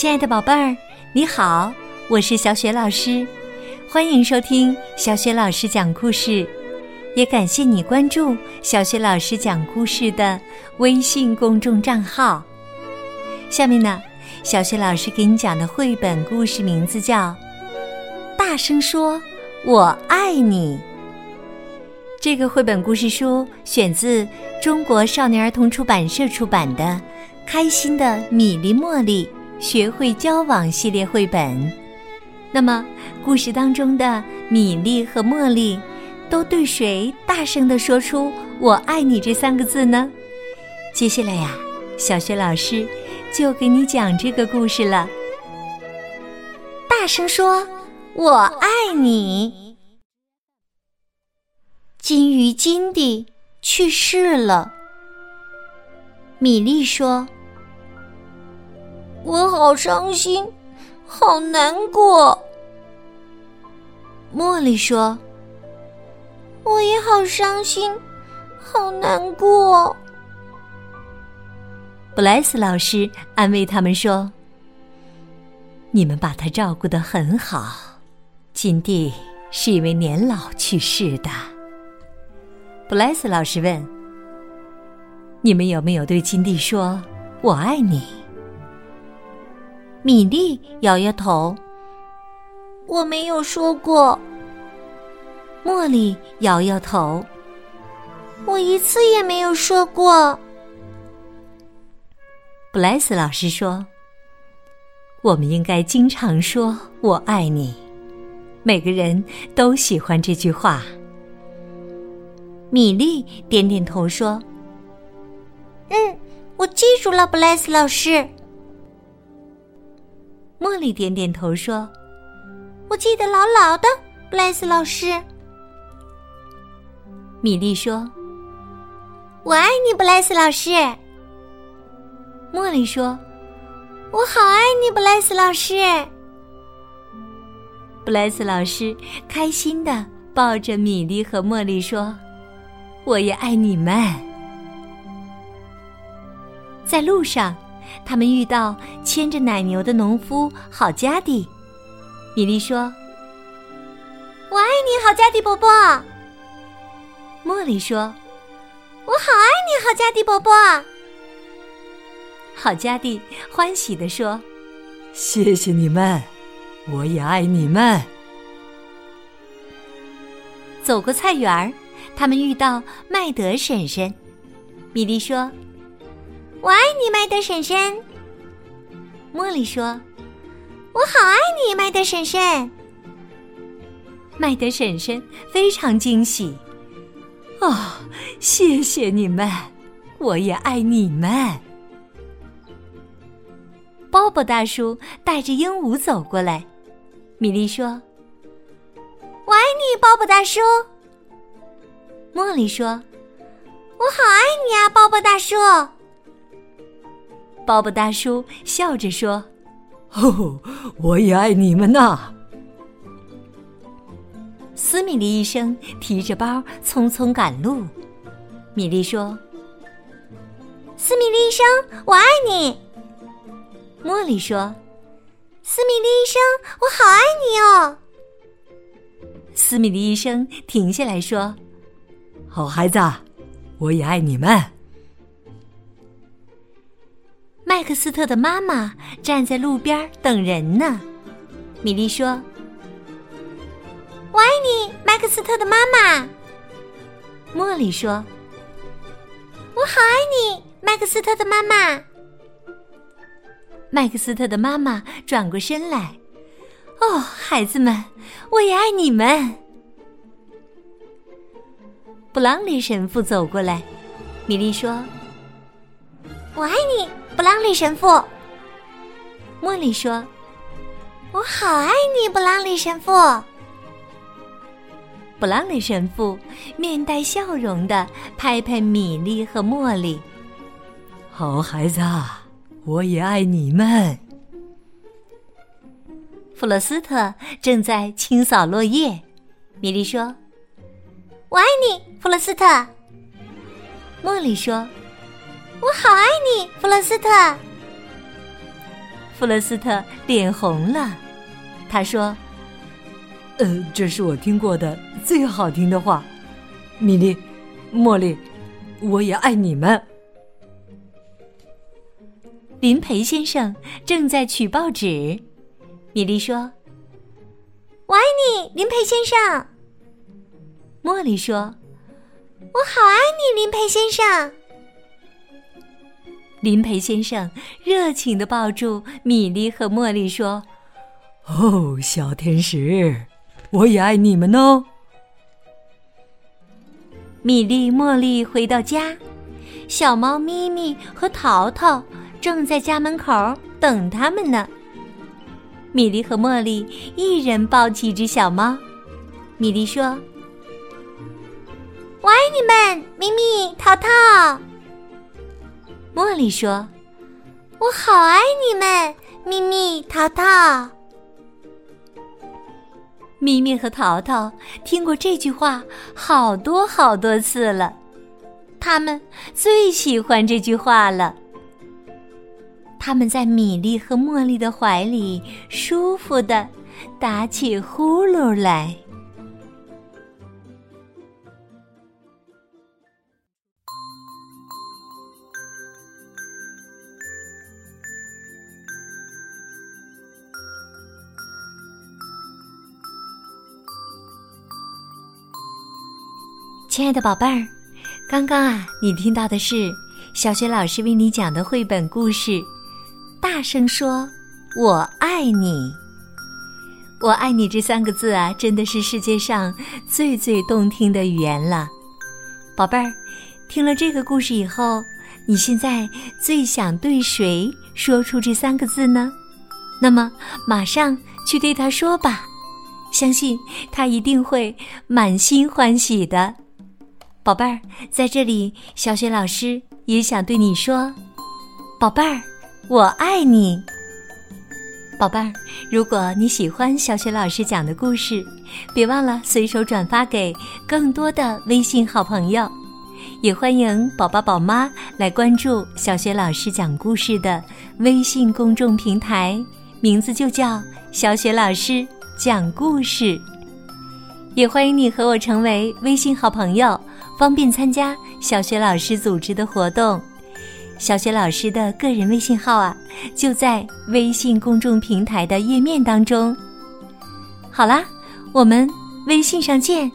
亲爱的宝贝儿，你好，我是小雪老师，欢迎收听小雪老师讲故事，也感谢你关注小雪老师讲故事的微信公众账号。下面呢，小雪老师给你讲的绘本故事名字叫《大声说我爱你》。这个绘本故事书选自中国少年儿童出版社出版的《开心的米粒茉莉》。学会交往系列绘本，那么故事当中的米粒和茉莉都对谁大声的说出“我爱你”这三个字呢？接下来呀，小学老师就给你讲这个故事了。大声说“我爱你”。金鱼金蒂去世了。米莉说。我好伤心，好难过。茉莉说：“我也好伤心，好难过。”布莱斯老师安慰他们说：“你们把他照顾的很好，金蒂是因为年老去世的。”布莱斯老师问：“你们有没有对金蒂说我爱你？”米莉摇摇头，我没有说过。茉莉摇摇头，我一次也没有说过。布莱斯老师说：“我们应该经常说我爱你，每个人都喜欢这句话。”米莉点点头说：“嗯，我记住了，布莱斯老师。”茉莉点点头说：“我记得牢牢的，布莱斯老师。”米莉说：“我爱你，布莱斯老师。”茉莉说：“我好爱你，布莱斯老师。”布莱斯老师开心的抱着米莉和茉莉说：“我也爱你们。”在路上。他们遇到牵着奶牛的农夫好加蒂，米莉说：“我爱你，好加蒂伯伯。”茉莉说：“我好爱你，好加蒂伯伯。”好加蒂欢喜地说：“谢谢你们，我也爱你们。”走过菜园儿，他们遇到麦德婶婶，米莉说。我爱你，麦德婶婶。茉莉说：“我好爱你，麦德婶婶。”麦德婶婶非常惊喜。哦，谢谢你们，我也爱你们。鲍勃大叔带着鹦鹉走过来，米莉说：“我爱你，鲍勃大叔。”茉莉说：“我好爱你啊，鲍勃大叔。”鲍勃大叔笑着说：“哦，我也爱你们呐。”斯米利医生提着包匆匆赶路。米莉说：“斯米利医生，我爱你。”茉莉说：“斯米利医生，我好爱你哦。”斯米利医生停下来说：“好孩子，我也爱你们。”麦克斯特的妈妈站在路边等人呢。米莉说：“我爱你，麦克斯特的妈妈。”茉莉说：“我好爱你，麦克斯特的妈妈。”麦克斯特的妈妈转过身来：“哦，孩子们，我也爱你们。”布朗里神父走过来，米莉说：“我爱你。”布朗里神父，茉莉说：“我好爱你，布朗里神父。”布朗里神父面带笑容的拍拍米莉和茉莉：“好孩子，我也爱你们。”弗洛斯特正在清扫落叶，米莉说：“我爱你，弗洛斯特。”茉莉说。我好爱你，弗洛斯特。弗洛斯特脸红了。他说：“呃，这是我听过的最好听的话。米莉，茉莉，我也爱你们。”林培先生正在取报纸。米莉说：“我爱你，林培先生。”茉莉说：“我好爱你，林培先生。”林培先生热情的抱住米莉和茉莉说：“哦，小天使，我也爱你们哦。”米莉、茉莉回到家，小猫咪咪和淘淘正在家门口等他们呢。米莉和茉莉一人抱起一只小猫。米莉说：“我爱你们，咪咪、淘淘。”茉莉说：“我好爱你们，咪咪、淘淘。”咪咪和淘淘听过这句话好多好多次了，他们最喜欢这句话了。他们在米莉和茉莉的怀里舒服的打起呼噜来。亲爱的宝贝儿，刚刚啊，你听到的是小学老师为你讲的绘本故事。大声说：“我爱你！我爱你！”这三个字啊，真的是世界上最最动听的语言了。宝贝儿，听了这个故事以后，你现在最想对谁说出这三个字呢？那么，马上去对他说吧，相信他一定会满心欢喜的。宝贝儿，在这里，小雪老师也想对你说：“宝贝儿，我爱你。”宝贝儿，如果你喜欢小雪老师讲的故事，别忘了随手转发给更多的微信好朋友。也欢迎宝宝宝妈来关注小雪老师讲故事的微信公众平台，名字就叫“小雪老师讲故事”。也欢迎你和我成为微信好朋友。方便参加小学老师组织的活动，小学老师的个人微信号啊，就在微信公众平台的页面当中。好啦，我们微信上见。